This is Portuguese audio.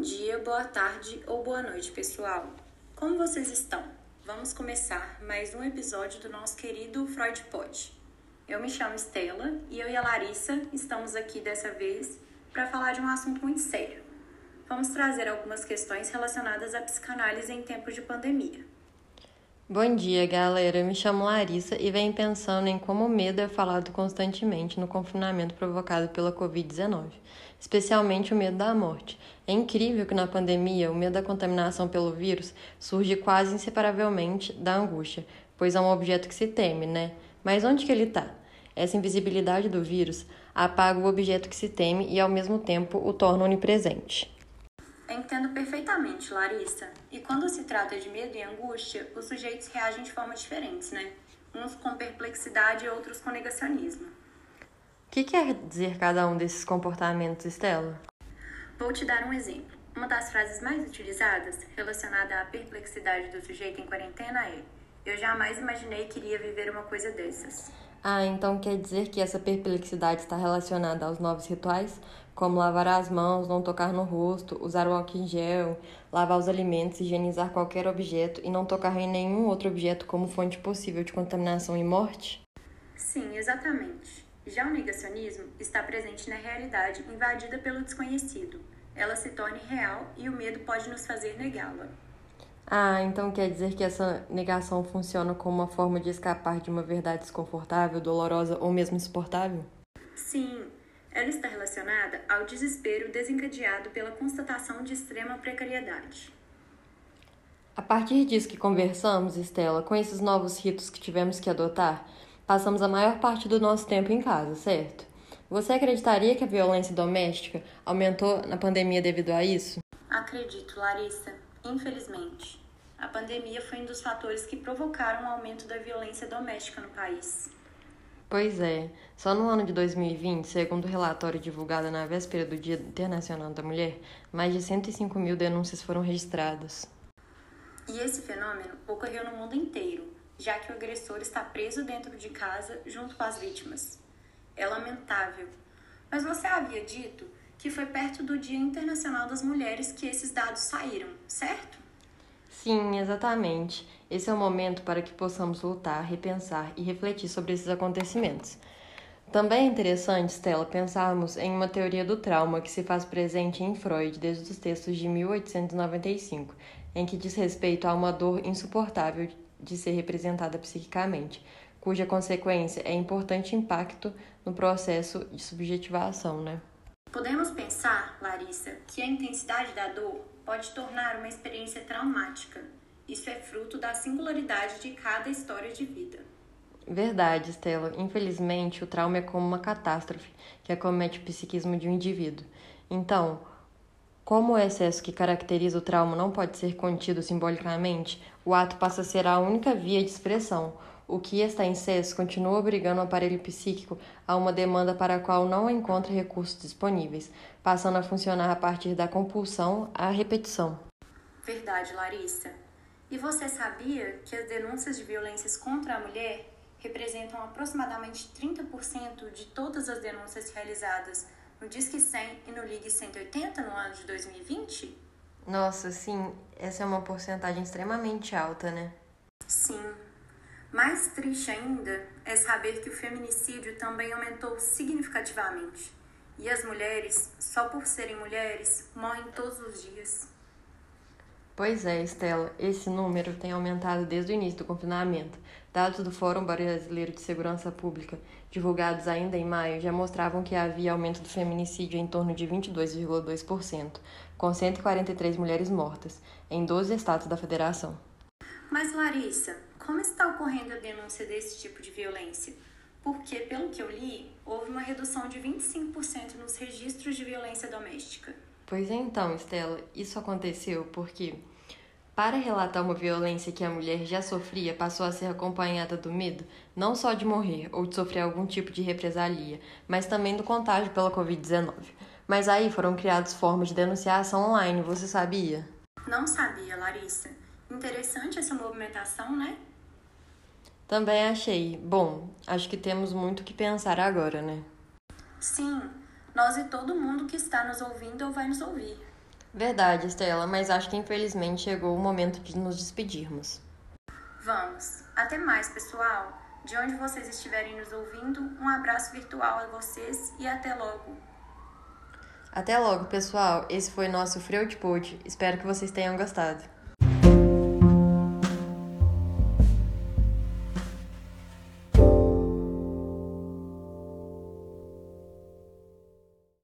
Bom dia, boa tarde ou boa noite, pessoal. Como vocês estão? Vamos começar mais um episódio do nosso querido Freud Pod. Eu me chamo Estela e eu e a Larissa estamos aqui dessa vez para falar de um assunto muito sério. Vamos trazer algumas questões relacionadas à psicanálise em tempos de pandemia. Bom dia, galera. Eu me chamo Larissa e venho pensando em como o medo é falado constantemente no confinamento provocado pela Covid-19, especialmente o medo da morte. É incrível que na pandemia o medo da contaminação pelo vírus surge quase inseparavelmente da angústia, pois é um objeto que se teme, né? Mas onde que ele está? Essa invisibilidade do vírus apaga o objeto que se teme e ao mesmo tempo o torna onipresente. Entendo perfeitamente, Larissa. E quando se trata de medo e angústia, os sujeitos reagem de formas diferentes, né? Uns com perplexidade e outros com negacionismo. O que quer dizer cada um desses comportamentos, Estela? Vou te dar um exemplo. Uma das frases mais utilizadas relacionada à perplexidade do sujeito em quarentena é: Eu jamais imaginei que iria viver uma coisa dessas. Ah, então quer dizer que essa perplexidade está relacionada aos novos rituais, como lavar as mãos, não tocar no rosto, usar o álcool em gel, lavar os alimentos, higienizar qualquer objeto e não tocar em nenhum outro objeto como fonte possível de contaminação e morte? Sim, exatamente. Já o negacionismo está presente na realidade invadida pelo desconhecido. Ela se torna real e o medo pode nos fazer negá-la. Ah, então quer dizer que essa negação funciona como uma forma de escapar de uma verdade desconfortável, dolorosa ou mesmo insuportável? Sim, ela está relacionada ao desespero desencadeado pela constatação de extrema precariedade. A partir disso que conversamos, Estela, com esses novos ritos que tivemos que adotar, passamos a maior parte do nosso tempo em casa, certo? Você acreditaria que a violência doméstica aumentou na pandemia devido a isso? Acredito, Larissa. Infelizmente. A pandemia foi um dos fatores que provocaram o aumento da violência doméstica no país. Pois é, só no ano de 2020, segundo o relatório divulgado na véspera do Dia Internacional da Mulher, mais de 105 mil denúncias foram registradas. E esse fenômeno ocorreu no mundo inteiro, já que o agressor está preso dentro de casa junto com as vítimas. É lamentável. Mas você havia dito que foi perto do Dia Internacional das Mulheres que esses dados saíram, certo? Sim, exatamente. Esse é o momento para que possamos lutar, repensar e refletir sobre esses acontecimentos. Também é interessante, Stella, pensarmos em uma teoria do trauma que se faz presente em Freud desde os textos de 1895, em que diz respeito a uma dor insuportável de ser representada psiquicamente, cuja consequência é importante impacto no processo de subjetivação, né? Podemos pensar, Larissa, que a intensidade da dor pode tornar uma experiência traumática. Isso é fruto da singularidade de cada história de vida. Verdade, Stella. Infelizmente, o trauma é como uma catástrofe que acomete o psiquismo de um indivíduo. Então, como o excesso que caracteriza o trauma não pode ser contido simbolicamente, o ato passa a ser a única via de expressão. O que está em excesso continua obrigando o aparelho psíquico a uma demanda para a qual não encontra recursos disponíveis, passando a funcionar a partir da compulsão à repetição. Verdade, Larissa. E você sabia que as denúncias de violências contra a mulher representam aproximadamente 30% de todas as denúncias realizadas no Disque 100 e no Ligue 180 no ano de 2020? Nossa, sim, essa é uma porcentagem extremamente alta, né? Sim. Mais triste ainda é saber que o feminicídio também aumentou significativamente. E as mulheres, só por serem mulheres, morrem todos os dias. Pois é, Estela, esse número tem aumentado desde o início do confinamento. Dados do Fórum Brasileiro de Segurança Pública, divulgados ainda em maio, já mostravam que havia aumento do feminicídio em torno de 22,2%, com 143 mulheres mortas, em 12 estados da federação. Mas, Larissa, como está ocorrendo a denúncia desse tipo de violência? Porque, pelo que eu li, houve uma redução de 25% nos registros de violência doméstica. Pois então, Estela, isso aconteceu porque para relatar uma violência que a mulher já sofria, passou a ser acompanhada do medo, não só de morrer ou de sofrer algum tipo de represalia, mas também do contágio pela Covid-19. Mas aí foram criadas formas de denunciação online, você sabia? Não sabia, Larissa. Interessante essa movimentação, né? Também achei. Bom, acho que temos muito que pensar agora, né? Sim, nós e todo mundo que está nos ouvindo ou vai nos ouvir. Verdade, Estela, mas acho que infelizmente chegou o momento de nos despedirmos. Vamos. Até mais, pessoal. De onde vocês estiverem nos ouvindo, um abraço virtual a vocês e até logo. Até logo, pessoal. Esse foi nosso Freud Pod. Espero que vocês tenham gostado.